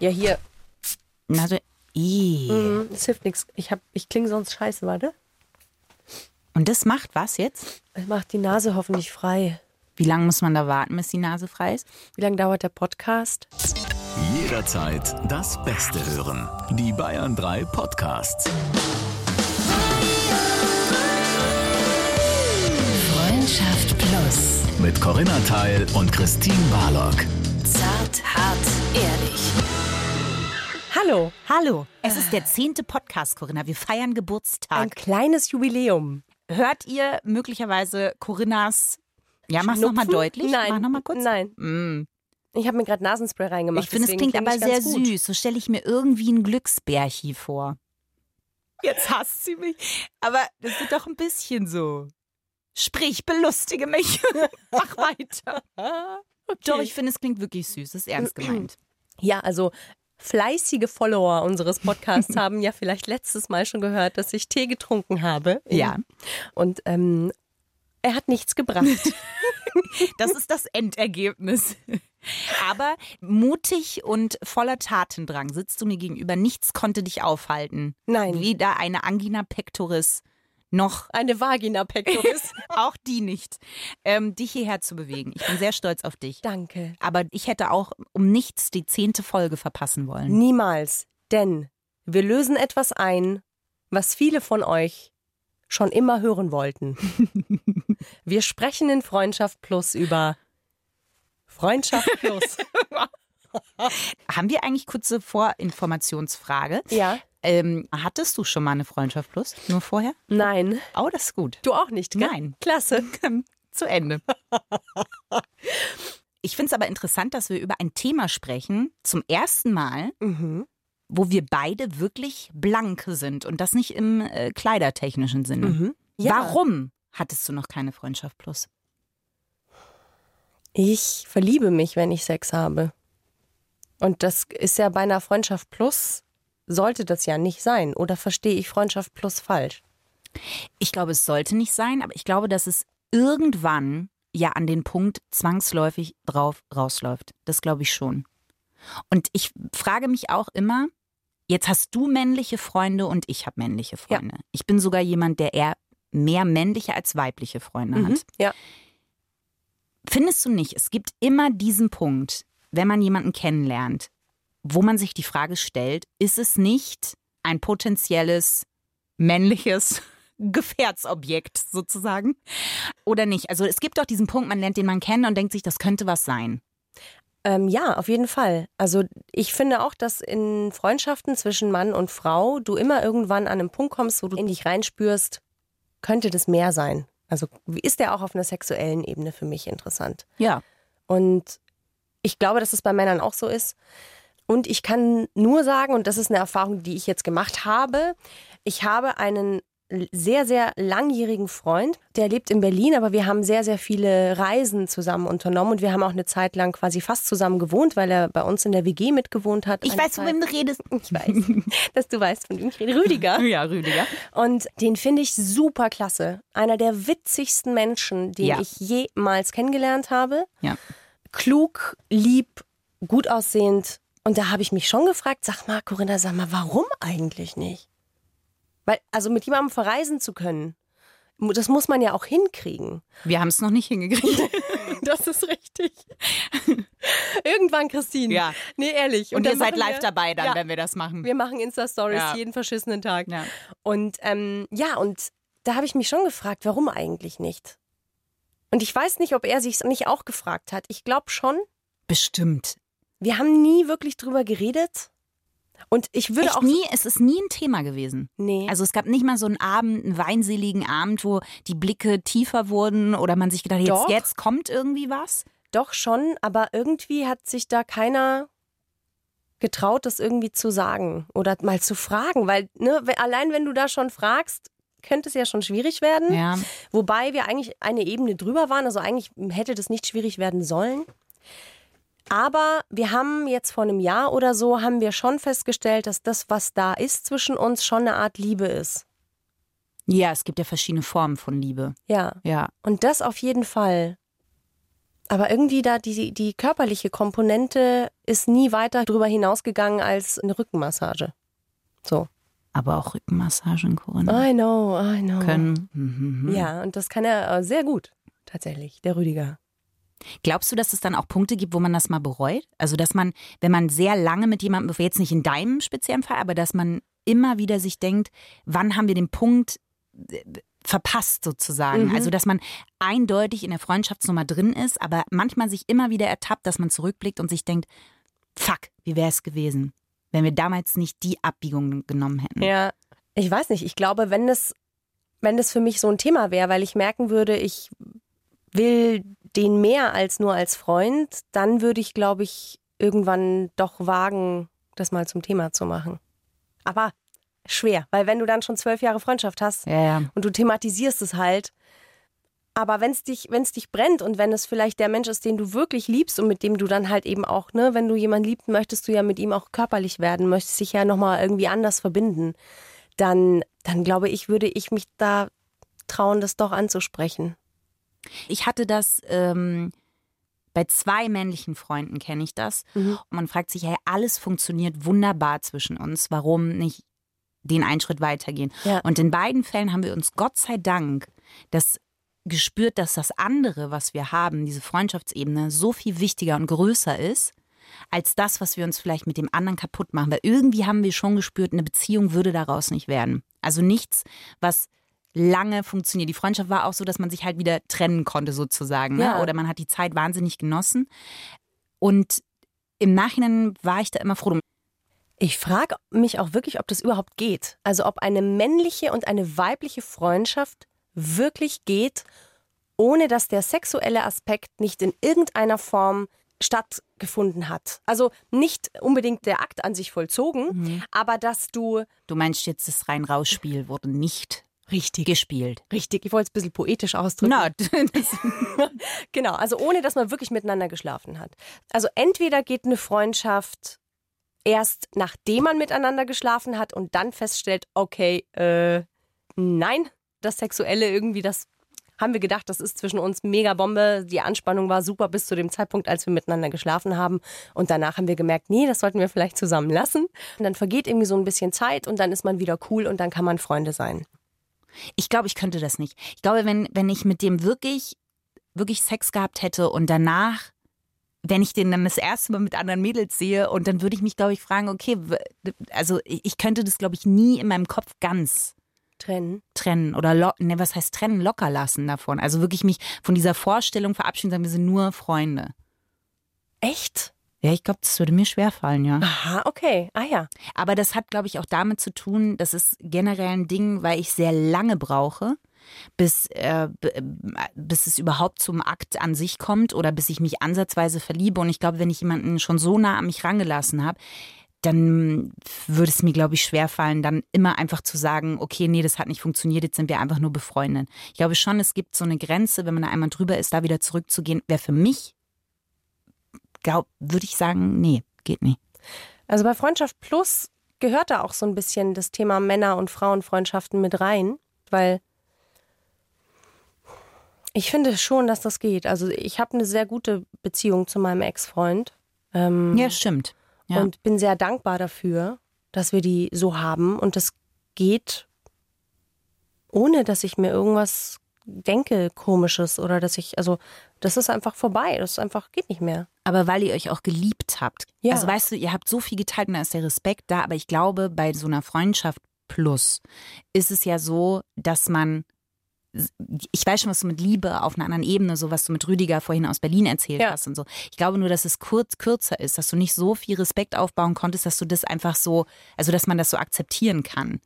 Ja, hier. Nase. Ih. Mhm, das hilft nichts. Ich, hab- ich klinge sonst scheiße, warte. Und das macht was jetzt? Es macht die Nase hoffentlich frei. Wie lange muss man da warten, bis die Nase frei ist? Wie lange dauert der Podcast? Jederzeit das Beste hören. Die Bayern 3 Podcasts. Freundschaft Plus. Mit Corinna Teil und Christine Barlock. Zart, hart. Hallo, Hallo, es ist der zehnte Podcast, Corinna. Wir feiern ein Geburtstag. kleines Jubiläum. Hört ihr möglicherweise Corinnas. Ja, mach's nochmal deutlich. Nein. Mach nochmal kurz. Nein. Mm. Ich habe mir gerade Nasenspray reingemacht. Ich finde, es deswegen klingt aber sehr gut. süß. So stelle ich mir irgendwie ein Glücksbärchi vor. Jetzt hasst sie mich. Aber das wird doch ein bisschen so. Sprich, belustige mich. Mach weiter. Doch, ich finde, es klingt wirklich süß. Das ist ernst gemeint. Ja, also fleißige Follower unseres Podcasts haben ja vielleicht letztes Mal schon gehört, dass ich Tee getrunken habe. Ja. Und ähm, er hat nichts gebracht. Das ist das Endergebnis. Aber mutig und voller Tatendrang sitzt du mir gegenüber. Nichts konnte dich aufhalten. Nein. Weder eine Angina pectoris noch Eine Vagina pectoris. auch die nicht, ähm, dich hierher zu bewegen. Ich bin sehr stolz auf dich. Danke. Aber ich hätte auch um nichts die zehnte Folge verpassen wollen. Niemals. Denn wir lösen etwas ein, was viele von euch schon immer hören wollten. Wir sprechen in Freundschaft Plus über Freundschaft Plus. Haben wir eigentlich kurze Vorinformationsfrage? ja. Ähm, hattest du schon mal eine Freundschaft plus? Nur vorher? Nein. Oh, das ist gut. Du auch nicht, gell? Nein. Klasse. Zu Ende. Ich finde es aber interessant, dass wir über ein Thema sprechen, zum ersten Mal, Mhm. wo wir beide wirklich blank sind und das nicht im äh, kleidertechnischen Sinne. Mhm. Ja. Warum hattest du noch keine Freundschaft plus? Ich verliebe mich, wenn ich Sex habe. Und das ist ja bei einer Freundschaft Plus, sollte das ja nicht sein. Oder verstehe ich Freundschaft Plus falsch? Ich glaube, es sollte nicht sein, aber ich glaube, dass es irgendwann ja an den Punkt zwangsläufig drauf rausläuft. Das glaube ich schon. Und ich frage mich auch immer, jetzt hast du männliche Freunde und ich habe männliche Freunde. Ich bin sogar jemand, der eher mehr männliche als weibliche Freunde hat. Ja. Findest du nicht, es gibt immer diesen Punkt, wenn man jemanden kennenlernt, wo man sich die Frage stellt, ist es nicht ein potenzielles männliches Gefährdsobjekt sozusagen oder nicht? Also es gibt doch diesen Punkt, man lernt den Mann kennen und denkt sich, das könnte was sein. Ähm, ja, auf jeden Fall. Also ich finde auch, dass in Freundschaften zwischen Mann und Frau du immer irgendwann an einen Punkt kommst, wo du in dich reinspürst, könnte das mehr sein. Also ist der auch auf einer sexuellen Ebene für mich interessant. Ja. Und ich glaube, dass es bei Männern auch so ist. Und ich kann nur sagen, und das ist eine Erfahrung, die ich jetzt gemacht habe, ich habe einen sehr, sehr langjährigen Freund, der lebt in Berlin, aber wir haben sehr, sehr viele Reisen zusammen unternommen und wir haben auch eine Zeit lang quasi fast zusammen gewohnt, weil er bei uns in der WG mitgewohnt hat. Ich weiß, von wem du redest. Ich weiß, dass du weißt, von wem ich rede. Rüdiger. Ja, Rüdiger. Und den finde ich super klasse. Einer der witzigsten Menschen, den Ja. ich jemals kennengelernt habe. Ja. Klug, lieb, gut aussehend. Und da habe ich mich schon gefragt, sag mal, Corinna, sag mal, warum eigentlich nicht? Weil, also mit jemandem verreisen zu können, das muss man ja auch hinkriegen. Wir haben es noch nicht hingekriegt. Das ist richtig. Irgendwann, Christine. Ja. Nee, ehrlich. Und, dann ihr seid live wir- dabei dann, Ja. wenn wir das machen. Wir machen Insta-Stories Ja. jeden verschissenen Tag. Ja. Und ähm, ja, und da habe ich mich schon gefragt, warum eigentlich nicht? Und ich weiß nicht, ob er sich nicht auch gefragt hat. Ich glaube schon. Bestimmt. Wir haben nie wirklich drüber geredet. Und ich würde Echt auch. nie, es ist nie ein Thema gewesen. Nee. Also es gab nicht mal so einen Abend, einen weinseligen Abend, wo die Blicke tiefer wurden oder man sich gedacht hat, Doch. jetzt, jetzt kommt irgendwie was. Doch schon, aber irgendwie hat sich da keiner getraut, das irgendwie zu sagen oder mal zu fragen. Weil, ne, allein wenn du da schon fragst, könnte es ja schon schwierig werden. Ja. Wobei wir eigentlich eine Ebene drüber waren, also eigentlich hätte das nicht schwierig werden sollen. Aber wir haben jetzt vor einem Jahr oder so, haben wir schon festgestellt, dass das, was da ist zwischen uns, schon eine Art Liebe ist. Ja, es gibt ja verschiedene Formen von Liebe. Ja. Ja. Und das auf jeden Fall. Aber irgendwie da die, die körperliche Komponente ist nie weiter drüber hinausgegangen als eine Rückenmassage. So. Aber auch Rückenmassagen, Corinna. I know, I know. Können. Mhm. Ja, und das kann er äh, sehr gut, tatsächlich, der Rüdiger. Glaubst du, dass es dann auch Punkte gibt, wo man das mal bereut? Also, dass man, wenn man sehr lange mit jemandem, jetzt nicht in deinem speziellen Fall, aber dass man immer wieder sich denkt, wann haben wir den Punkt äh, verpasst sozusagen? Mhm. Also, dass man eindeutig in der Freundschaftsnummer drin ist, aber manchmal sich immer wieder ertappt, dass man zurückblickt und sich denkt, fuck, wie wäre es gewesen, wenn wir damals nicht die Abbiegung genommen hätten? Ja, ich weiß nicht. Ich glaube, wenn das, wenn das für mich so ein Thema wäre, weil ich merken würde, ich will den mehr als nur als Freund, dann würde ich, glaube ich, irgendwann doch wagen, das mal zum Thema zu machen. Aber schwer, weil wenn du dann schon zwölf Jahre Freundschaft hast Ja, ja. und du thematisierst es halt, aber wenn es dich, dich brennt und wenn es vielleicht der Mensch ist, den du wirklich liebst und mit dem du dann halt eben auch, ne, wenn du jemanden liebst, möchtest du ja mit ihm auch körperlich werden, möchtest dich ja nochmal irgendwie anders verbinden, dann, dann glaube ich, würde ich mich da trauen, das doch anzusprechen. Ich hatte das ähm, bei zwei männlichen Freunden, kenne ich das. Mhm. Und man fragt sich, hey, alles funktioniert wunderbar zwischen uns. Warum nicht den einen Schritt weitergehen? Ja. Und in beiden Fällen haben wir uns Gott sei Dank das gespürt, dass das andere, was wir haben, diese Freundschaftsebene, so viel wichtiger und größer ist, als das, was wir uns vielleicht mit dem anderen kaputt machen. Weil irgendwie haben wir schon gespürt, eine Beziehung würde daraus nicht werden. Also nichts, was lange funktioniert. Die Freundschaft war auch so, dass man sich halt wieder trennen konnte sozusagen. Ne? Ja. Oder man hat die Zeit wahnsinnig genossen. Und im Nachhinein war ich da immer froh drum. Ich frage mich auch wirklich, ob das überhaupt geht. Also ob eine männliche und eine weibliche Freundschaft wirklich geht, ohne dass der sexuelle Aspekt nicht in irgendeiner Form stattgefunden hat. Also nicht unbedingt der Akt an sich vollzogen, aber dass du Du meinst jetzt, das Rein-Raus-Spiel wurde nicht richtig gespielt. richtig, ich wollte es ein bisschen poetisch ausdrücken. Na, Genau, also ohne dass man wirklich miteinander geschlafen hat. Also entweder geht eine Freundschaft erst nachdem man miteinander geschlafen hat und dann feststellt, okay, äh, nein, das Sexuelle irgendwie, das haben wir gedacht, das ist zwischen uns mega Bombe. Die Anspannung war super bis zu dem Zeitpunkt, als wir miteinander geschlafen haben. Und danach haben wir gemerkt, nee, das sollten wir vielleicht zusammen lassen. Und dann vergeht irgendwie so ein bisschen Zeit und dann ist man wieder cool und dann kann man Freunde sein. ich glaube, ich könnte das nicht. Ich glaube, wenn, wenn ich mit dem wirklich, wirklich Sex gehabt hätte und danach, wenn ich den dann das erste Mal mit anderen Mädels sehe und dann würde ich mich, glaube ich, fragen, okay, also ich könnte das, glaube ich, nie in meinem Kopf ganz Trennen. trennen oder lo ne, was heißt trennen, locker lassen davon. Also wirklich mich von dieser Vorstellung verabschieden, sagen, wir sind nur Freunde. Echt? Ja, ich glaube, das würde mir schwerfallen, ja. Aha, okay. Ah ja. Aber das hat, glaube ich, auch damit zu tun, das ist generell ein Ding, weil ich sehr lange brauche, bis, äh, äh, bis es überhaupt zum Akt an sich kommt oder bis ich mich ansatzweise verliebe. Und ich glaube, wenn ich jemanden schon so nah an mich rangelassen habe, dann würde es mir, glaube ich, schwerfallen, dann immer einfach zu sagen, okay, nee, das hat nicht funktioniert, jetzt sind wir einfach nur befreundet. Ich glaube schon, es gibt so eine Grenze, wenn man da einmal drüber ist, da wieder zurückzugehen, wäre für mich, glaub, würde ich sagen, nee, geht nicht. Also bei Freundschaft Plus gehört da auch so ein bisschen das Thema Männer- und Frauenfreundschaften mit rein, weil ich finde schon, dass das geht. Also ich habe eine sehr gute Beziehung zu meinem Ex-Freund ähm, Ja, stimmt. Ja. und bin sehr dankbar dafür, dass wir die so haben und das geht ohne, dass ich mir irgendwas denke komisches oder dass ich also das ist einfach vorbei, das ist einfach geht nicht mehr. Aber weil ihr euch auch geliebt habt. Ja. Also weißt du, ihr habt so viel geteilt und da ist der Respekt da, aber ich glaube, bei so einer Freundschaft plus ist es ja so, dass man ich weiß schon, was du mit Liebe auf einer anderen Ebene, so was du mit Rüdiger vorhin aus Berlin erzählt Ja. hast und so. Ich glaube nur, dass es kurz kürzer ist, dass du nicht so viel Respekt aufbauen konntest, dass du das einfach so, also dass man das so akzeptieren kann.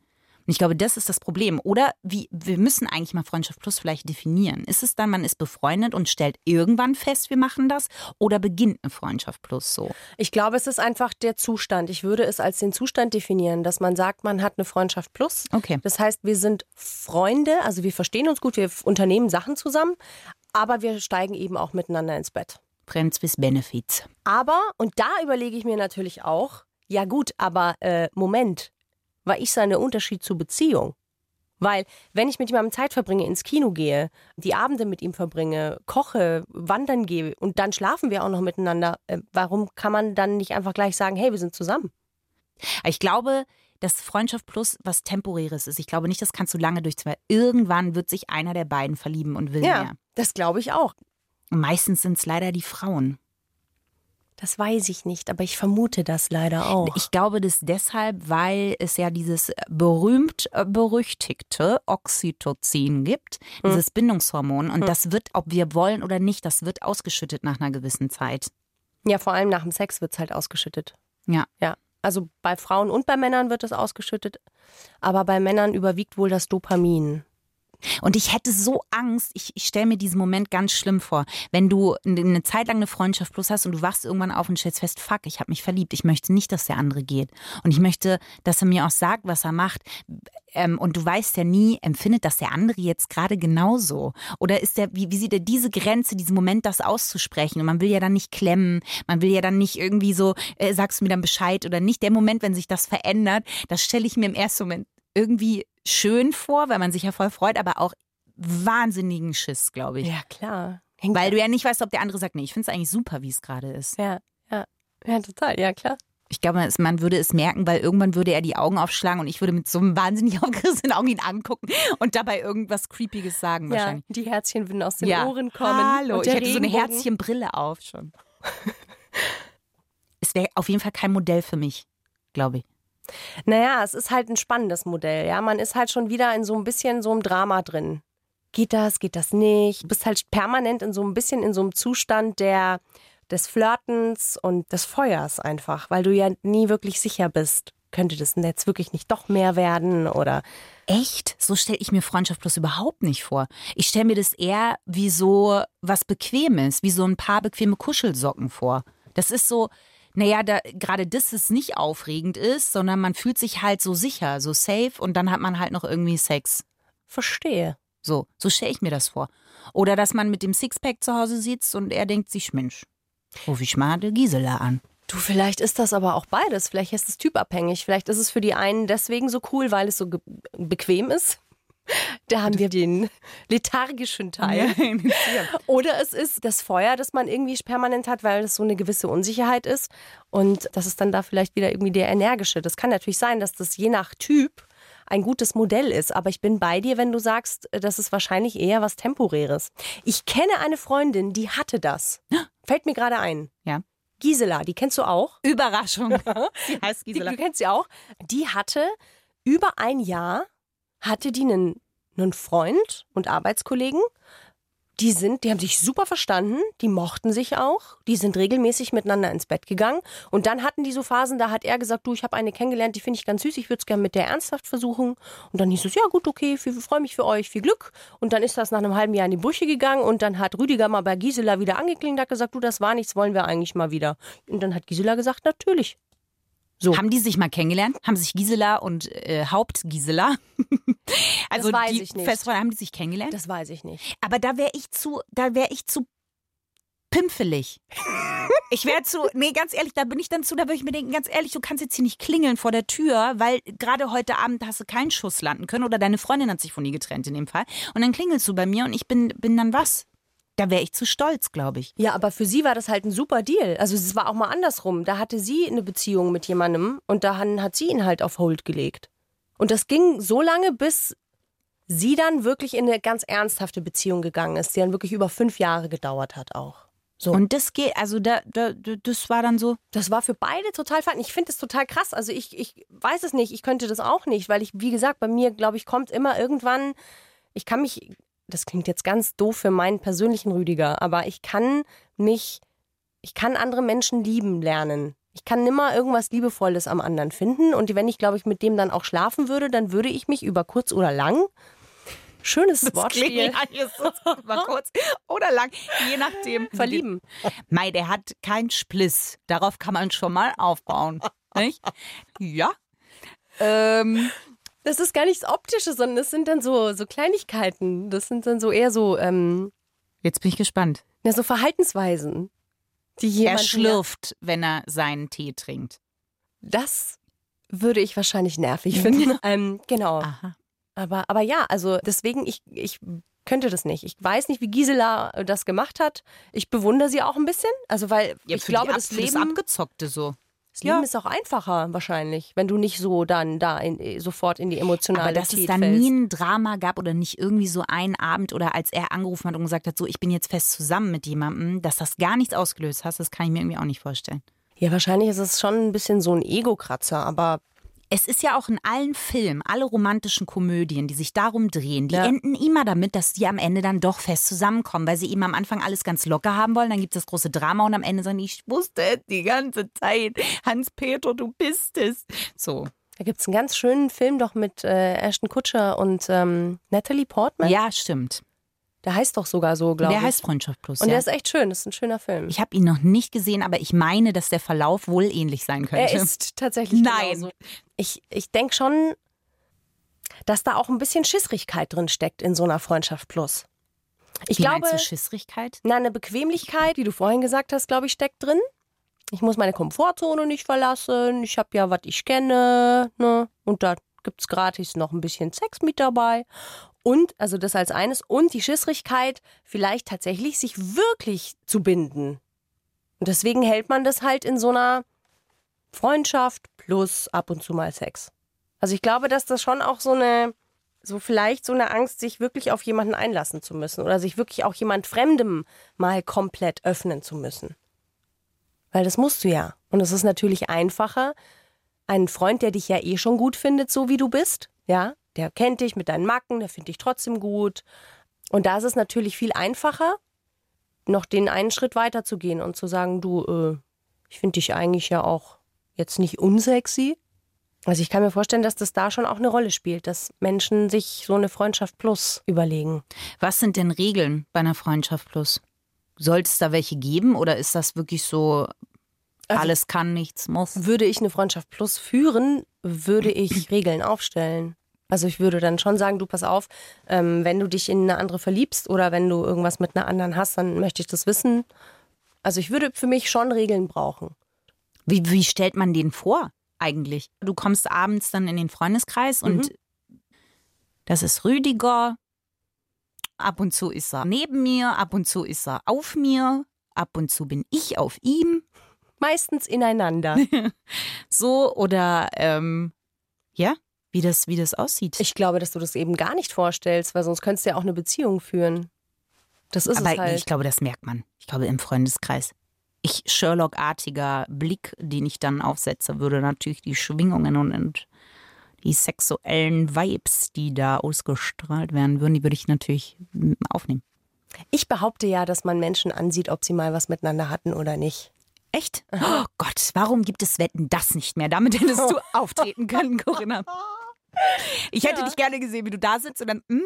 Und ich glaube, das ist das Problem. Oder wie, wir müssen eigentlich mal Freundschaft plus vielleicht definieren. Ist es dann, man ist befreundet und stellt irgendwann fest, wir machen das? Oder beginnt eine Freundschaft plus so? Ich glaube, es ist einfach der Zustand. Ich würde es als den Zustand definieren, dass man sagt, man hat eine Freundschaft plus. Okay. Das heißt, wir sind Freunde, also wir verstehen uns gut, wir unternehmen Sachen zusammen, aber wir steigen eben auch miteinander ins Bett. Friends with Benefits. Aber, und da überlege ich mir natürlich auch, ja gut, aber äh, Moment, war ich seine Unterschied zur Beziehung? Weil, wenn ich mit jemandem Zeit verbringe, ins Kino gehe, die Abende mit ihm verbringe, koche, wandern gehe und dann schlafen wir auch noch miteinander, äh, warum kann man dann nicht einfach gleich sagen, hey, wir sind zusammen? Ich glaube, dass Freundschaft plus was Temporäres ist. Ich glaube nicht, das kannst du lange durchziehen. Irgendwann wird sich einer der beiden verlieben und will Ja, mehr. das glaube ich auch. Und meistens sind es leider die Frauen. Das weiß ich nicht, aber ich vermute das leider auch. Ich glaube das deshalb, weil es ja dieses berühmt äh, berüchtigte Oxytocin gibt, Hm. dieses Bindungshormon. Und das wird, ob wir wollen oder nicht, das wird ausgeschüttet nach einer gewissen Zeit. ja, vor allem nach dem Sex wird es halt ausgeschüttet. Ja. Ja, also bei Frauen und bei Männern wird es ausgeschüttet, aber bei Männern überwiegt wohl das Dopamin. Und ich hätte so Angst, ich, ich stelle mir diesen Moment ganz schlimm vor, wenn du eine Zeit lang eine Freundschaft plus hast und du wachst irgendwann auf und stellst fest, fuck, ich habe mich verliebt, ich möchte nicht, dass der andere geht. Und ich möchte, dass er mir auch sagt, was er macht. Ähm, und du weißt ja nie, empfindet das der andere jetzt gerade genauso? Oder ist der, wie, wie sieht er diese Grenze, diesen Moment, das auszusprechen? Und man will ja dann nicht klemmen, man will ja dann nicht irgendwie so, äh, sagst du mir dann Bescheid oder nicht. Der Moment, wenn sich das verändert, das stelle ich mir im ersten Moment irgendwie schön vor, weil man sich ja voll freut, aber auch wahnsinnigen Schiss, glaube ich. Ja, klar. Hängt Weil du ja nicht weißt, ob der andere sagt, nee, ich finde es eigentlich super, wie es gerade ist. ja, ja, ja, total, ja, klar. Ich glaube, man würde es merken, weil irgendwann würde er die Augen aufschlagen und ich würde mit so einem wahnsinnig aufgerissenen Augen ihn angucken und dabei irgendwas Creepiges sagen Ja, wahrscheinlich. die Herzchen würden aus den Ja. Ohren kommen. Hallo, ich hätte so eine. Herzchenbrille auf schon. es wäre auf jeden Fall kein Modell für mich, glaube ich. Naja, es ist halt ein spannendes Modell, ja. Man ist halt schon wieder in so ein bisschen so einem Drama drin. Geht das, geht das nicht? Du bist halt permanent in so ein bisschen in so einem Zustand der, des Flirtens und des Feuers einfach, weil du ja nie wirklich sicher bist. Könnte das Netz wirklich nicht doch mehr werden oder Echt? So stelle ich mir Freundschaft plus überhaupt nicht vor. Ich stelle mir das eher wie so was Bequemes, wie so ein paar bequeme Kuschelsocken vor. Das ist so, naja, da, gerade das ist nicht aufregend ist, sondern man fühlt sich halt so sicher, so safe und dann hat man halt noch irgendwie Sex. verstehe. So, so stelle ich mir das vor. Oder dass man mit dem Sixpack zu Hause sitzt und er denkt sich, Mensch, ruf ich mal die Gisela an. Du, vielleicht ist das aber auch beides. Vielleicht ist es typabhängig. Vielleicht ist es für die einen deswegen so cool, weil es so bequem ist. Da haben wir den lethargischen Teil. Oder es ist das Feuer, das man irgendwie permanent hat, weil es so eine gewisse Unsicherheit ist. Und das ist dann da vielleicht wieder irgendwie der energische. Das kann natürlich sein, dass das je nach Typ ein gutes Modell ist. Aber ich bin bei dir, wenn du sagst, das ist wahrscheinlich eher was Temporäres. Ich kenne eine Freundin, die hatte das. Fällt mir gerade ein. Ja. Gisela, die kennst du auch? Überraschung. Sie heißt Die, Gisela. du kennst sie auch. Die hatte über ein Jahr, hatte die einen, einen Freund und Arbeitskollegen. Die sind, die haben sich super verstanden, die mochten sich auch, die sind regelmäßig miteinander ins Bett gegangen. Und dann hatten die so Phasen, da hat er gesagt, du, ich habe eine kennengelernt, die finde ich ganz süß, ich würde es gerne mit der ernsthaft versuchen. Und dann hieß es, ja gut, okay, freue mich für euch, viel Glück. Und dann ist das nach einem halben Jahr in die Brüche gegangen und dann hat Rüdiger mal bei Gisela wieder angeklingelt, hat gesagt, du, das war nichts, wollen wir eigentlich mal wieder. Und dann hat Gisela gesagt, natürlich. So. Haben die sich mal kennengelernt? Haben sich Gisela und äh, Haupt Gisela? also weiß die ich nicht. Festfreunde, haben die sich kennengelernt? Das weiß ich nicht. Aber da wäre ich zu, da wäre ich zu pimpfelig. Ich wäre zu, nee, ganz ehrlich, da bin ich dann zu, da würde ich mir denken, ganz ehrlich, du kannst jetzt hier nicht klingeln vor der Tür, weil gerade heute Abend hast du keinen Schuss landen können oder deine Freundin hat sich von dir getrennt in dem Fall. Und dann klingelst du bei mir und ich bin, bin dann was? Da wäre ich zu stolz, glaube ich. Ja, aber für sie war das halt ein super Deal. Also es war auch mal andersrum. Da hatte sie eine Beziehung mit jemandem und dann hat sie ihn halt auf Hold gelegt. Und das ging so lange, bis sie dann wirklich in eine ganz ernsthafte Beziehung gegangen ist, die dann wirklich über fünf Jahre gedauert hat auch. So. Und das geht, also da, da, das war dann so, Das war für beide total fein. Ich finde es total krass. Also ich, ich weiß es nicht, ich könnte das auch nicht, weil ich, wie gesagt, bei mir, glaube ich, kommt immer irgendwann, ich kann mich, das klingt jetzt ganz doof für meinen persönlichen Rüdiger, aber ich kann mich, ich kann andere Menschen lieben lernen. Ich kann nimmer irgendwas Liebevolles am anderen finden. Und wenn ich, glaube ich, mit dem dann auch schlafen würde, dann würde ich mich über kurz oder lang, schönes Wortspiel, mal kurz oder lang, je nachdem. verlieben. Mei, der hat keinen Spliss. Darauf kann man schon mal aufbauen. Nicht? Ja. Ähm, Das ist gar nichts Optisches, sondern das sind dann so, so Kleinigkeiten. Das sind dann so eher so, ähm, jetzt bin ich gespannt. Ja, so Verhaltensweisen, die Er jemand. schlürft, wenn er seinen Tee trinkt. Das würde ich wahrscheinlich nervig finden. ähm, genau. Aha. Aber, aber ja, also deswegen, ich, ich könnte das nicht. Ich weiß nicht, wie Gisela das gemacht hat. Ich bewundere sie auch ein bisschen. Also, weil Ja, ich glaube, das für das Leben, Abgezockte so. Das Leben ja. ist auch einfacher wahrscheinlich, wenn du nicht so dann da in, sofort in die Emotionalität Aber dass es da fällst. nie ein Drama gab oder nicht irgendwie so einen Abend oder als er angerufen hat und gesagt hat, so ich bin jetzt fest zusammen mit jemandem, dass das gar nichts ausgelöst hat, das kann ich mir irgendwie auch nicht vorstellen. Ja, wahrscheinlich ist es schon ein bisschen so ein Ego-Kratzer, aber Es ist ja auch in allen Filmen, alle romantischen Komödien, die sich darum drehen, die Ja. enden immer damit, dass die am Ende dann doch fest zusammenkommen, weil sie eben am Anfang alles ganz locker haben wollen, dann gibt es das große Drama und am Ende sagen ich wusste es die ganze Zeit, Hans-Peter, du bist es. So. da gibt es einen ganz schönen Film doch mit äh, Ashton Kutcher und ähm, Natalie Portman. Ja, stimmt. Der heißt doch sogar so, glaube ich. Der heißt Freundschaft Plus. und ja. der ist echt schön, das ist ein schöner Film. Ich habe ihn noch nicht gesehen, aber ich meine, dass der Verlauf wohl ähnlich sein könnte. Er ist tatsächlich Nein. genauso. Ich, ich denke schon, dass da auch ein bisschen Schissrigkeit drin steckt in so einer Freundschaft plus. Ich Wie glaube, meinst du Schissrigkeit? na, eine Bequemlichkeit, wie du vorhin gesagt hast, glaube ich, steckt drin. Ich muss meine Komfortzone nicht verlassen. Ich habe ja, was ich kenne. Ne? Und da gibt es gratis noch ein bisschen Sex mit dabei. Und, also das als eines. Und die Schissrigkeit, vielleicht tatsächlich sich wirklich zu binden. Und deswegen hält man das halt in so einer Freundschaft plus ab und zu mal Sex. Also ich glaube, dass das schon auch so eine, so vielleicht so eine Angst, sich wirklich auf jemanden einlassen zu müssen oder sich wirklich auch jemand Fremdem mal komplett öffnen zu müssen. Weil das musst du ja. Und es ist natürlich einfacher, einen Freund, der dich ja eh schon gut findet, so wie du bist, ja, der kennt dich mit deinen Macken, der findet dich trotzdem gut. Und da ist es natürlich viel einfacher, noch den einen Schritt weiter zu gehen und zu sagen, du, äh, ich finde dich eigentlich ja auch jetzt nicht unsexy. Also ich kann mir vorstellen, dass das da schon auch eine Rolle spielt, dass Menschen sich so eine Freundschaft plus überlegen. Was sind denn Regeln bei einer Freundschaft Plus? Sollte es da welche geben oder ist das wirklich so, Also- alles kann, nichts muss? Würde ich eine Freundschaft plus führen, würde ich Regeln aufstellen. Also ich würde dann schon sagen, du pass auf, ähm, wenn du dich in eine andere verliebst oder wenn du irgendwas mit einer anderen hast, dann möchte ich das wissen. Also ich würde für mich schon Regeln brauchen. Wie, wie stellt man den vor eigentlich? Du kommst abends dann in den Freundeskreis und das ist Rüdiger. Ab und zu ist er neben mir, ab und zu ist er auf mir, ab und zu bin ich auf ihm. Meistens ineinander. So oder ähm, ja, wie das, wie das aussieht. Ich glaube, dass du das eben gar nicht vorstellst, weil sonst könntest du ja auch eine Beziehung führen. Das ist Aber es halt. ich glaube, das merkt man. Ich glaube, im Freundeskreis. Ich, Sherlock-artiger Blick, den ich dann aufsetze, würde natürlich die Schwingungen und, und die sexuellen Vibes, die da ausgestrahlt werden würden, die würde ich natürlich mm, aufnehmen. Ich behaupte ja, dass man Menschen ansieht, ob sie mal was miteinander hatten oder nicht. Echt? Oh Gott, warum gibt es Wetten das nicht mehr? Damit hättest du auftreten können, Corinna. Ich hätte dich gerne gesehen, wie du da sitzt und dann, mm,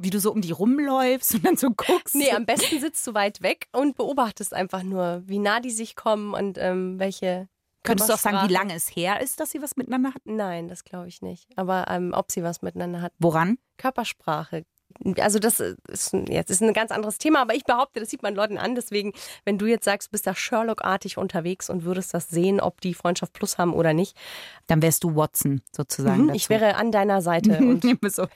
wie du so um die rumläufst und dann so guckst. Nee, am besten sitzt du weit weg und beobachtest einfach nur, wie nah die sich kommen und ähm, welche. Könntest du auch sagen, wie lange es her ist, dass sie was miteinander hatten? Nein, das glaube ich nicht. Aber ähm, ob sie was miteinander hat. Woran? Körpersprache. Also das ist ein- jetzt ist ein ganz anderes Thema, aber ich behaupte, das sieht man Leuten an. Deswegen, wenn du jetzt sagst, du bist da Sherlock-artig unterwegs und würdest das sehen, ob die Freundschaft Plus haben oder nicht, Dann wärst du Watson sozusagen. Mhm, ich wäre an deiner Seite. Und so.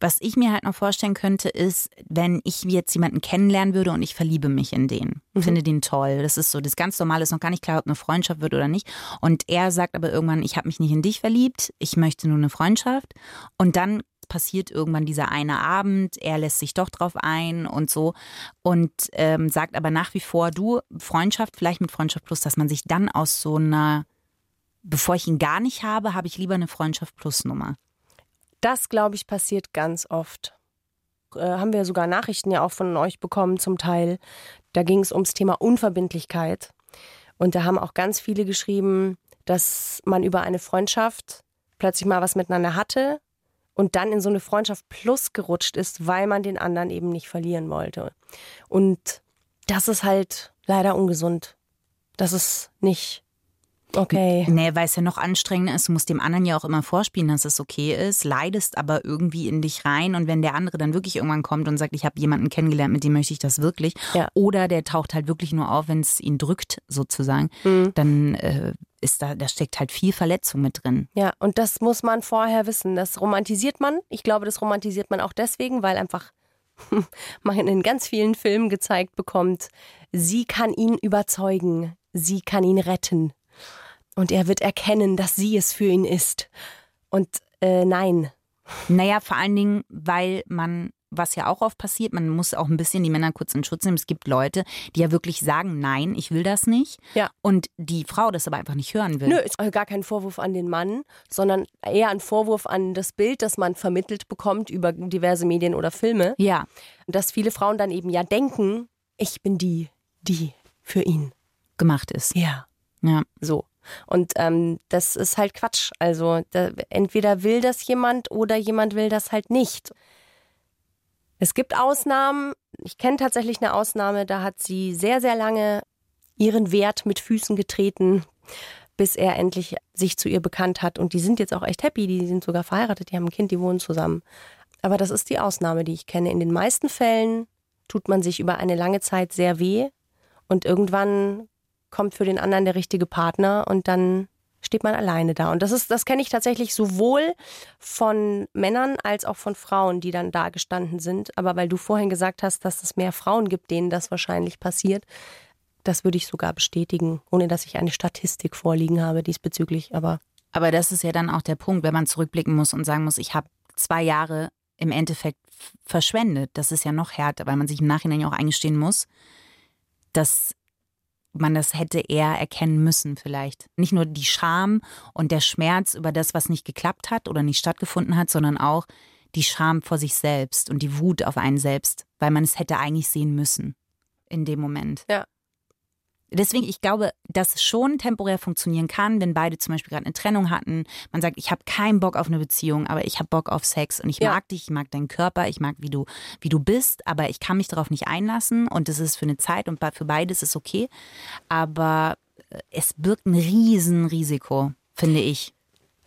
Was ich mir halt noch vorstellen könnte, ist, wenn ich jetzt jemanden kennenlernen würde und ich verliebe mich in den, finde den toll. Das ist so, das ganz Normale ist noch gar nicht klar, ob eine Freundschaft wird oder nicht. Und er sagt aber irgendwann, ich habe mich nicht in dich verliebt, ich möchte nur eine Freundschaft. Und dann passiert irgendwann dieser eine Abend, er lässt sich doch drauf ein und so und ähm, sagt aber nach wie vor, du, Freundschaft, vielleicht mit Freundschaft plus, dass man sich dann aus so einer, bevor ich ihn gar nicht habe, habe ich lieber eine Freundschaft plus Nummer. das, glaube ich, passiert ganz oft. Äh, haben wir sogar Nachrichten ja auch von euch bekommen zum Teil. Da ging es ums Thema Unverbindlichkeit. Und da haben auch ganz viele geschrieben, dass man über eine Freundschaft plötzlich mal was miteinander hatte und dann in so eine Freundschaft plus gerutscht ist, weil man den anderen eben nicht verlieren wollte. Und das ist halt leider ungesund. Das ist nicht okay. Nee, weil es ja noch anstrengender ist. Du musst dem anderen ja auch immer vorspielen, dass es okay ist, leidest aber irgendwie in dich rein. Und wenn der andere dann wirklich irgendwann kommt und sagt, ich habe jemanden kennengelernt, mit dem möchte ich das wirklich, Ja. oder der taucht halt wirklich nur auf, wenn es ihn drückt, sozusagen, Mhm. dann äh, ist da, da steckt halt viel Verletzung mit drin. Ja, und das muss man vorher wissen. Das romantisiert man. Ich glaube, das romantisiert man auch deswegen, weil einfach man in ganz vielen Filmen gezeigt bekommt, sie kann ihn überzeugen, sie kann ihn retten. Und er wird erkennen, dass sie es für ihn ist. Und äh, nein. Naja, vor allen Dingen, weil man was ja auch oft passiert, man muss auch ein bisschen die Männer kurz in Schutz nehmen. Es gibt Leute, die ja wirklich sagen, nein, ich will das nicht. Ja. Und die Frau das aber einfach nicht hören will. Nö, ist gar kein Vorwurf an den Mann, sondern eher ein Vorwurf an das Bild, das man vermittelt bekommt über diverse Medien oder Filme. Ja. Dass viele Frauen dann eben ja denken, ich bin die, die für ihn gemacht ist. Ja. Ja. So. Und ähm, das ist halt Quatsch. Also da, entweder will das jemand oder jemand will das halt nicht. Es gibt Ausnahmen. Ich kenne tatsächlich eine Ausnahme, da hat sie sehr, sehr lange ihren Wert mit Füßen getreten, bis er endlich sich zu ihr bekannt hat. Und die sind jetzt auch echt happy, die sind sogar verheiratet, die haben ein Kind, die wohnen zusammen. Aber das ist die Ausnahme, die ich kenne. In den meisten Fällen tut man sich über eine lange Zeit sehr weh und irgendwann kommt für den anderen der richtige Partner und dann steht man alleine da. Und das ist, das kenne ich tatsächlich sowohl von Männern als auch von Frauen, die dann da gestanden sind. Aber weil du vorhin gesagt hast, dass es mehr Frauen gibt, denen das wahrscheinlich passiert, das würde ich sogar bestätigen, ohne dass ich eine Statistik vorliegen habe diesbezüglich. Aber aber das ist ja dann auch der Punkt, wenn man zurückblicken muss und sagen muss, ich habe zwei Jahre im Endeffekt verschwendet. Das ist ja noch härter, weil man sich im Nachhinein ja auch eingestehen muss, dass man das hätte eher erkennen müssen vielleicht. Nicht nur die Scham und der Schmerz über das, was nicht geklappt hat oder nicht stattgefunden hat, sondern auch die Scham vor sich selbst und die Wut auf einen selbst, weil man es hätte eigentlich sehen müssen in dem Moment. Ja. Deswegen, ich glaube, dass es schon temporär funktionieren kann, wenn beide zum Beispiel gerade eine Trennung hatten. Man sagt, ich habe keinen Bock auf eine Beziehung, aber ich habe Bock auf Sex und ich Ja. mag dich, ich mag deinen Körper, ich mag, wie du, wie du bist, aber ich kann mich darauf nicht einlassen und es ist für eine Zeit und für beides ist okay. Aber äh, es birgt ein Riesenrisiko, finde ich.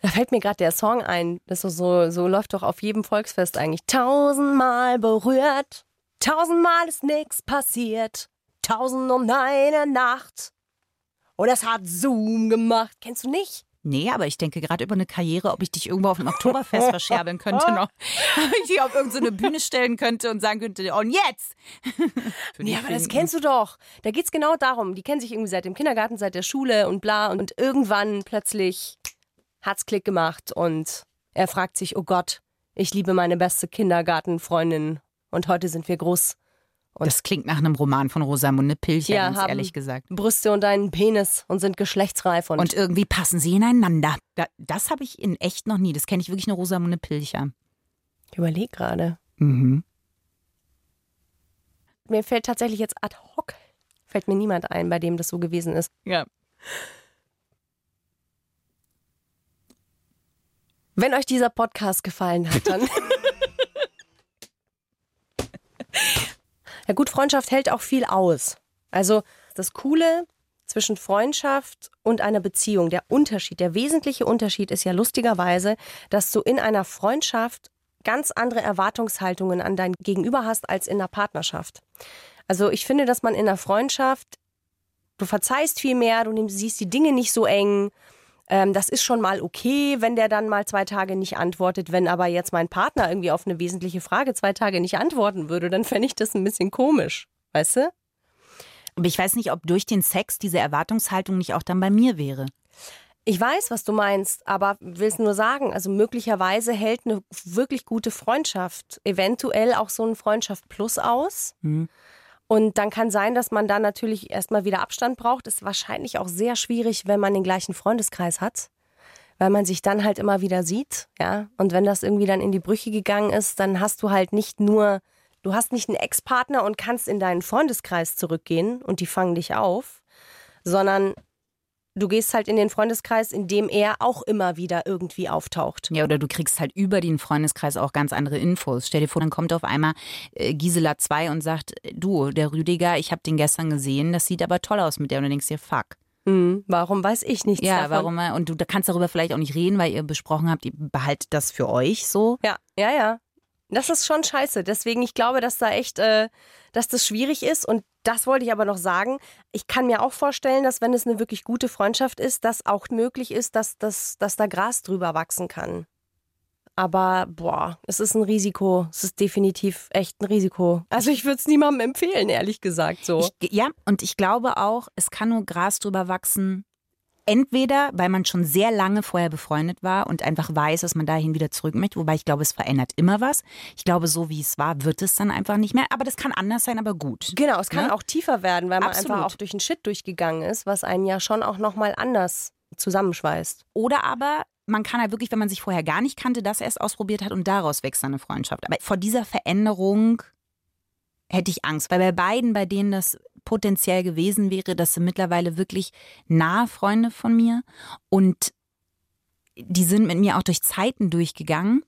Da fällt mir gerade der Song ein. Das ist so, so läuft doch auf jedem Volksfest eigentlich. Tausendmal berührt, tausendmal ist nichts passiert. Tausend um eine Nacht. Und es hat Zoom gemacht. Kennst du nicht? Nee, aber ich denke gerade über eine Karriere, ob ich dich irgendwo auf dem Oktoberfest verscherbeln könnte noch. Ob ich dich auf irgendeine Bühne stellen könnte und sagen könnte, und jetzt! Nee, aber das Finden. kennst du doch. Da geht's genau darum. Die kennen sich irgendwie seit dem Kindergarten, seit der Schule und bla. Und irgendwann plötzlich hat's Klick gemacht und er fragt sich, oh Gott, ich liebe meine beste Kindergartenfreundin und heute sind wir groß. Das klingt nach einem Roman von Rosamunde Pilcher, Ja, ganz ehrlich gesagt. Brüste und einen Penis und sind geschlechtsreif und, Und irgendwie passen sie ineinander. Da, das habe ich in echt noch nie. Das kenne ich wirklich nur Rosamunde Pilcher. ich überlege gerade. Mhm. Mir fällt tatsächlich jetzt ad hoc, fällt mir niemand ein, bei dem das so gewesen ist. Ja. Wenn euch dieser Podcast gefallen hat, dann. ja, gut, Freundschaft hält auch viel aus. Also, das Coole zwischen Freundschaft und einer Beziehung, der Unterschied, der wesentliche Unterschied ist ja lustigerweise, dass du in einer Freundschaft ganz andere Erwartungshaltungen an dein Gegenüber hast als in einer Partnerschaft. Also, ich finde, dass man in einer Freundschaft, du verzeihst viel mehr, du siehst die Dinge nicht so eng. Ähm, das ist schon mal okay, wenn der dann mal zwei Tage nicht antwortet. Wenn aber jetzt mein Partner irgendwie auf eine wesentliche Frage zwei Tage nicht antworten würde, dann fände ich das ein bisschen komisch. Weißt du? Aber ich weiß nicht, ob durch den Sex diese Erwartungshaltung nicht auch dann bei mir wäre. Ich weiß, was du meinst, aber will es nur sagen, also möglicherweise hält eine wirklich gute Freundschaft eventuell auch so ein Freundschaft Plus aus. Mhm. Und dann kann sein, dass man da natürlich erstmal wieder Abstand braucht. Ist wahrscheinlich auch sehr schwierig, wenn man den gleichen Freundeskreis hat, weil man sich dann halt immer wieder sieht, ja. Und wenn das irgendwie dann in die Brüche gegangen ist, dann hast du halt nicht nur, du hast nicht einen Ex-Partner und kannst in deinen Freundeskreis zurückgehen und die fangen dich auf, sondern du gehst halt in den Freundeskreis, in dem er auch immer wieder irgendwie auftaucht. Ja, oder du kriegst halt über den Freundeskreis auch ganz andere Infos. Stell dir vor, dann kommt auf einmal äh, Gisela 2 und sagt, du, der Rüdiger, ich habe den gestern gesehen, das sieht aber toll aus mit der. Und du denkst dir, fuck. Hm, warum weiß ich nichts Ja, davon? warum? Und du da kannst darüber vielleicht auch nicht reden, weil ihr besprochen habt, ihr behaltet das für euch so. Ja, ja, ja. Das ist schon scheiße. Deswegen, ich glaube, dass da echt, äh, dass das schwierig ist. Und das wollte ich aber noch sagen. Ich kann mir auch vorstellen, dass wenn es eine wirklich gute Freundschaft ist, dass auch möglich ist, dass, dass, dass da Gras drüber wachsen kann. Aber boah, es ist ein Risiko. Es ist definitiv echt ein Risiko. Also ich würde es niemandem empfehlen, ehrlich gesagt. So. Ich, ja, und ich glaube auch, es kann nur Gras drüber wachsen, entweder, weil man schon sehr lange vorher befreundet war und einfach weiß, dass man dahin wieder zurück möchte, wobei ich glaube, es verändert immer was. Ich glaube, so wie es war, wird es dann einfach nicht mehr. Aber das kann anders sein, aber gut. Genau, es kann Ne? auch tiefer werden, weil man Absolut. einfach auch durch einen Shit durchgegangen ist, was einen ja schon auch nochmal anders zusammenschweißt. Oder aber man kann halt wirklich, wenn man sich vorher gar nicht kannte, das erst ausprobiert hat und daraus wächst dann eine Freundschaft. Aber vor dieser Veränderung hätte ich Angst, weil bei beiden, bei denen das potenziell gewesen wäre, das sind mittlerweile wirklich nahe Freunde von mir und die sind mit mir auch durch Zeiten durchgegangen.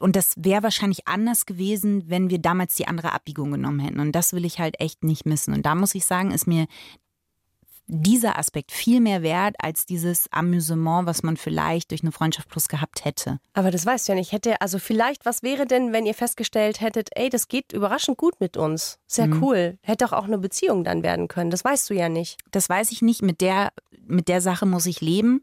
Und das wäre wahrscheinlich anders gewesen, wenn wir damals die andere Abbiegung genommen hätten. Und das will ich halt echt nicht missen. Und da muss ich sagen, ist mir dieser Aspekt viel mehr wert als dieses Amüsement, was man vielleicht durch eine Freundschaft plus gehabt hätte. Aber das weißt du ja nicht. Hätte, also vielleicht, was wäre denn, wenn ihr festgestellt hättet, ey, das geht überraschend gut mit uns. Sehr Mhm. cool. Hätte doch auch eine Beziehung dann werden können. Das weißt du ja nicht. Das weiß ich nicht. Mit der, mit der Sache muss ich leben.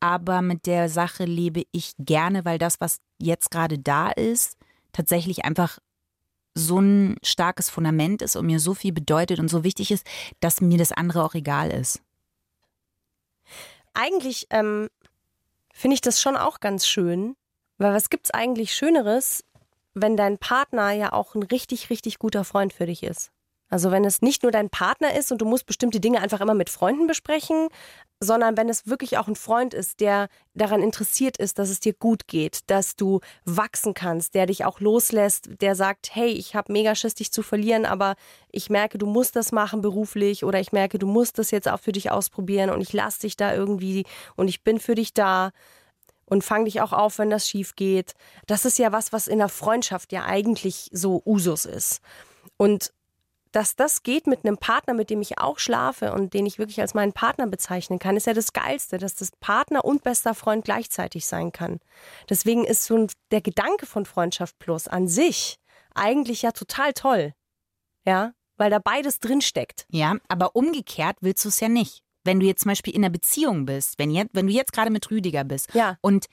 Aber mit der Sache lebe ich gerne, weil das, was jetzt gerade da ist, tatsächlich einfach so ein starkes Fundament ist und mir so viel bedeutet und so wichtig ist, dass mir das andere auch egal ist. Eigentlich ähm, finde ich das schon auch ganz schön, weil was gibt's eigentlich Schöneres, wenn dein Partner ja auch ein richtig, richtig guter Freund für dich ist? Also wenn es nicht nur dein Partner ist und du musst bestimmte Dinge einfach immer mit Freunden besprechen, sondern wenn es wirklich auch ein Freund ist, der daran interessiert ist, dass es dir gut geht, dass du wachsen kannst, der dich auch loslässt, der sagt, hey, ich habe mega Schiss, dich zu verlieren, aber ich merke, du musst das machen beruflich oder ich merke, du musst das jetzt auch für dich ausprobieren und ich lass dich da irgendwie und ich bin für dich da und fang dich auch auf, wenn das schief geht. Das ist ja was, was in der Freundschaft ja eigentlich so Usus ist. Und dass das geht mit einem Partner, mit dem ich auch schlafe und den ich wirklich als meinen Partner bezeichnen kann, ist ja das Geilste, dass das Partner und bester Freund gleichzeitig sein kann. Deswegen ist so der Gedanke von Freundschaft Plus an sich eigentlich ja total toll. Ja, weil da beides drinsteckt. Ja, aber umgekehrt willst du es ja nicht. Wenn du jetzt zum Beispiel in einer Beziehung bist, wenn, jetzt, wenn du jetzt gerade mit Rüdiger bist Ja. und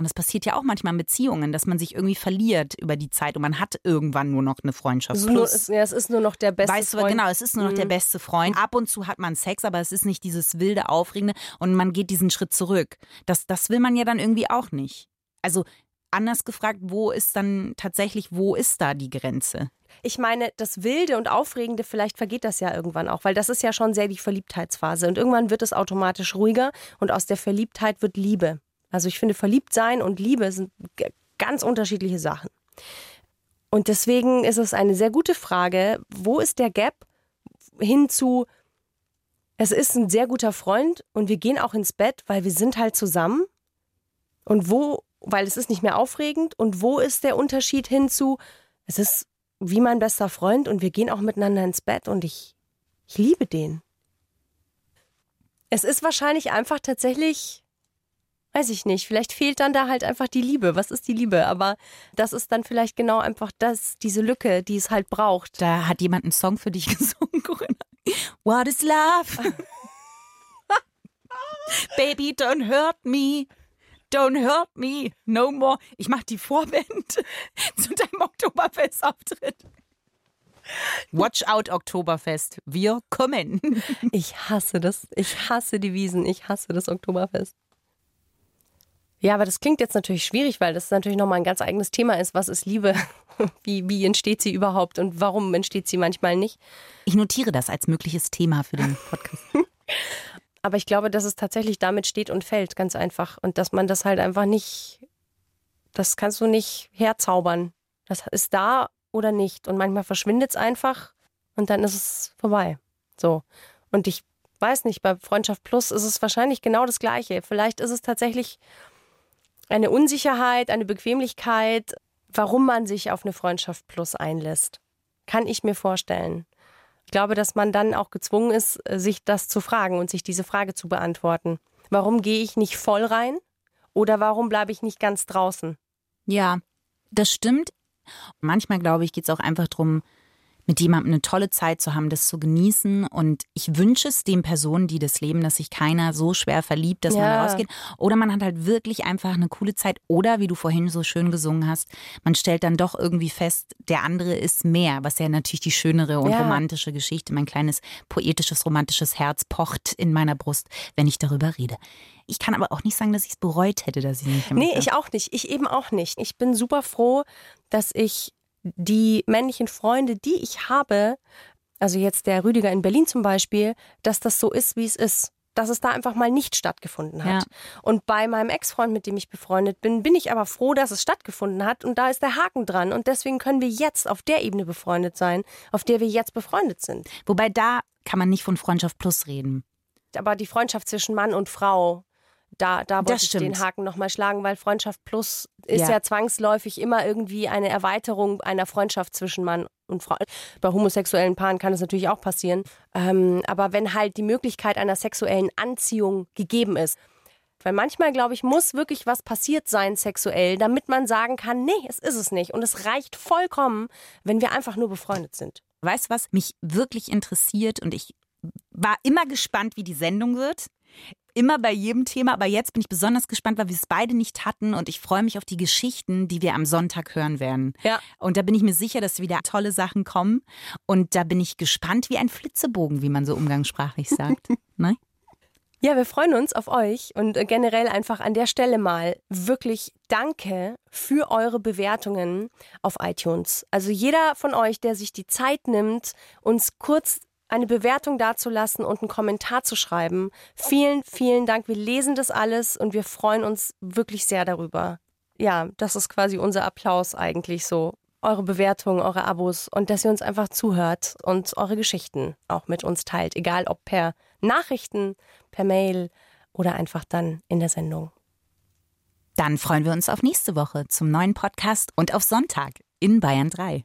und das passiert ja auch manchmal in Beziehungen, dass man sich irgendwie verliert über die Zeit und man hat irgendwann nur noch eine Freundschaft. Es ist, nur, Plus, es, ja, es ist nur noch der beste weißt du, Freund. genau, es ist nur noch der Mhm. beste Freund. Ab und zu hat man Sex, aber es ist nicht dieses wilde, aufregende und man geht diesen Schritt zurück. Das, das will man ja dann irgendwie auch nicht. Also anders gefragt, wo ist dann tatsächlich, wo ist da die Grenze? Ich meine, das Wilde und Aufregende, vielleicht vergeht das ja irgendwann auch, weil das ist ja schon sehr die Verliebtheitsphase. Und irgendwann wird es automatisch ruhiger und aus der Verliebtheit wird Liebe. Also ich finde, Verliebtsein und Liebe sind ganz unterschiedliche Sachen. Und deswegen ist es eine sehr gute Frage, wo ist der Gap hin zu, es ist ein sehr guter Freund und wir gehen auch ins Bett, weil wir sind halt zusammen. Und wo, weil es ist nicht mehr aufregend. Und wo ist der Unterschied hin zu, es ist wie mein bester Freund und wir gehen auch miteinander ins Bett und ich, ich liebe den. Es ist wahrscheinlich einfach tatsächlich, weiß ich nicht, vielleicht fehlt dann da halt einfach die Liebe. Was ist die Liebe? Aber das ist dann vielleicht genau einfach das, diese Lücke, die es halt braucht. Da hat jemand einen Song für dich gesungen, Corinna. What is love? Baby, don't hurt me. Don't hurt me no more. Ich mach die Vorband zu deinem Oktoberfest-Auftritt. Watch out, Oktoberfest. Wir kommen. Ich hasse das. Ich hasse die Wiesen. Ich hasse das Oktoberfest. Ja, aber das klingt jetzt natürlich schwierig, weil das natürlich nochmal ein ganz eigenes Thema ist. Was ist Liebe? Wie, wie entsteht sie überhaupt und warum entsteht sie manchmal nicht? Ich notiere das als mögliches Thema für den Podcast. Aber ich glaube, dass es tatsächlich damit steht und fällt, ganz einfach. Und dass man das halt einfach nicht, das kannst du nicht herzaubern. Das ist da oder nicht. Und manchmal verschwindet es einfach und dann ist es vorbei. So. Und ich weiß nicht, bei Freundschaft Plus ist es wahrscheinlich genau das Gleiche. Vielleicht ist es tatsächlich eine Unsicherheit, eine Bequemlichkeit, warum man sich auf eine Freundschaft Plus einlässt. Kann ich mir vorstellen. Ich glaube, dass man dann auch gezwungen ist, sich das zu fragen und sich diese Frage zu beantworten. Warum gehe ich nicht voll rein oder warum bleibe ich nicht ganz draußen? Ja, Das stimmt. Manchmal, glaube ich, geht es auch einfach darum, mit jemandem eine tolle Zeit zu haben, das zu genießen. Und ich wünsche es den Personen, die das leben, dass sich keiner so schwer verliebt, dass man Ja. rausgeht. Oder man hat halt wirklich einfach eine coole Zeit. Oder wie du vorhin so schön gesungen hast, man stellt dann doch irgendwie fest, der andere ist mehr, was ja natürlich die schönere und Ja. romantische Geschichte. Mein kleines poetisches, romantisches Herz pocht in meiner Brust, wenn ich darüber rede. Ich kann aber auch nicht sagen, dass ich es bereut hätte, dass ich nicht gemacht Nee, ich auch nicht. Ich eben auch nicht. Ich bin super froh, dass ich die männlichen Freunde, die ich habe, also jetzt der Rüdiger in Berlin zum Beispiel, dass das so ist, wie es ist. Dass es da einfach mal nicht stattgefunden hat. Ja. Und bei meinem Ex-Freund, mit dem ich befreundet bin, bin ich aber froh, dass es stattgefunden hat. Und da ist der Haken dran. Und deswegen können wir jetzt auf der Ebene befreundet sein, auf der wir jetzt befreundet sind. Wobei da kann man nicht von Freundschaft plus reden. Aber die Freundschaft zwischen Mann und Frau, da, da wollte ich den Haken nochmal schlagen, weil Freundschaft plus ist Ja. ja. zwangsläufig immer irgendwie eine Erweiterung einer Freundschaft zwischen Mann und Frau. Bei homosexuellen Paaren kann es natürlich auch passieren. Ähm, aber wenn halt die Möglichkeit einer sexuellen Anziehung gegeben ist. Weil manchmal, glaube ich, muss wirklich was passiert sein sexuell, damit man sagen kann, nee, es ist es nicht. Und es reicht vollkommen, wenn wir einfach nur befreundet sind. Weißt du, was mich wirklich interessiert und ich war immer gespannt, wie die Sendung wird. Immer bei jedem Thema, aber jetzt bin ich besonders gespannt, weil wir es beide nicht hatten und ich freue mich auf die Geschichten, die wir am Sonntag hören werden. Ja. Und da bin ich mir sicher, dass wieder tolle Sachen kommen und da bin ich gespannt wie ein Flitzebogen, wie man so umgangssprachlich sagt. ne? Ja, wir freuen uns auf euch und generell einfach an der Stelle mal wirklich danke für eure Bewertungen auf iTunes. Also jeder von euch, der sich die Zeit nimmt, uns kurz eine Bewertung dazulassen und einen Kommentar zu schreiben. Vielen, vielen Dank. Wir lesen das alles und wir freuen uns wirklich sehr darüber. Ja, das ist quasi unser Applaus eigentlich so. Eure Bewertungen, eure Abos und dass ihr uns einfach zuhört und eure Geschichten auch mit uns teilt. Egal ob per Nachrichten, per Mail oder einfach dann in der Sendung. Dann freuen wir uns auf nächste Woche zum neuen Podcast und auf Sonntag in Bayern 3.